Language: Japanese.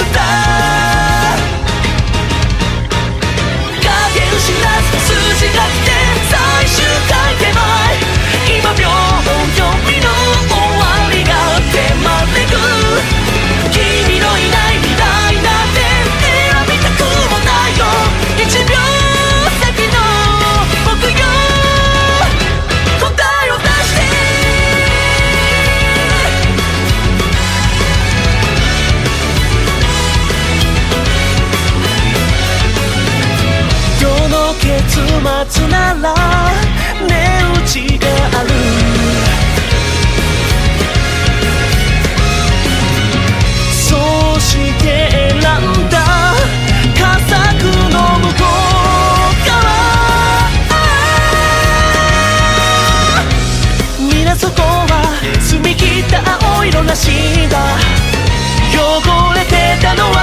die ら値打ちがある。そうして選んだ佳作の向こうかそはみった青色なしだ。汚れてたのは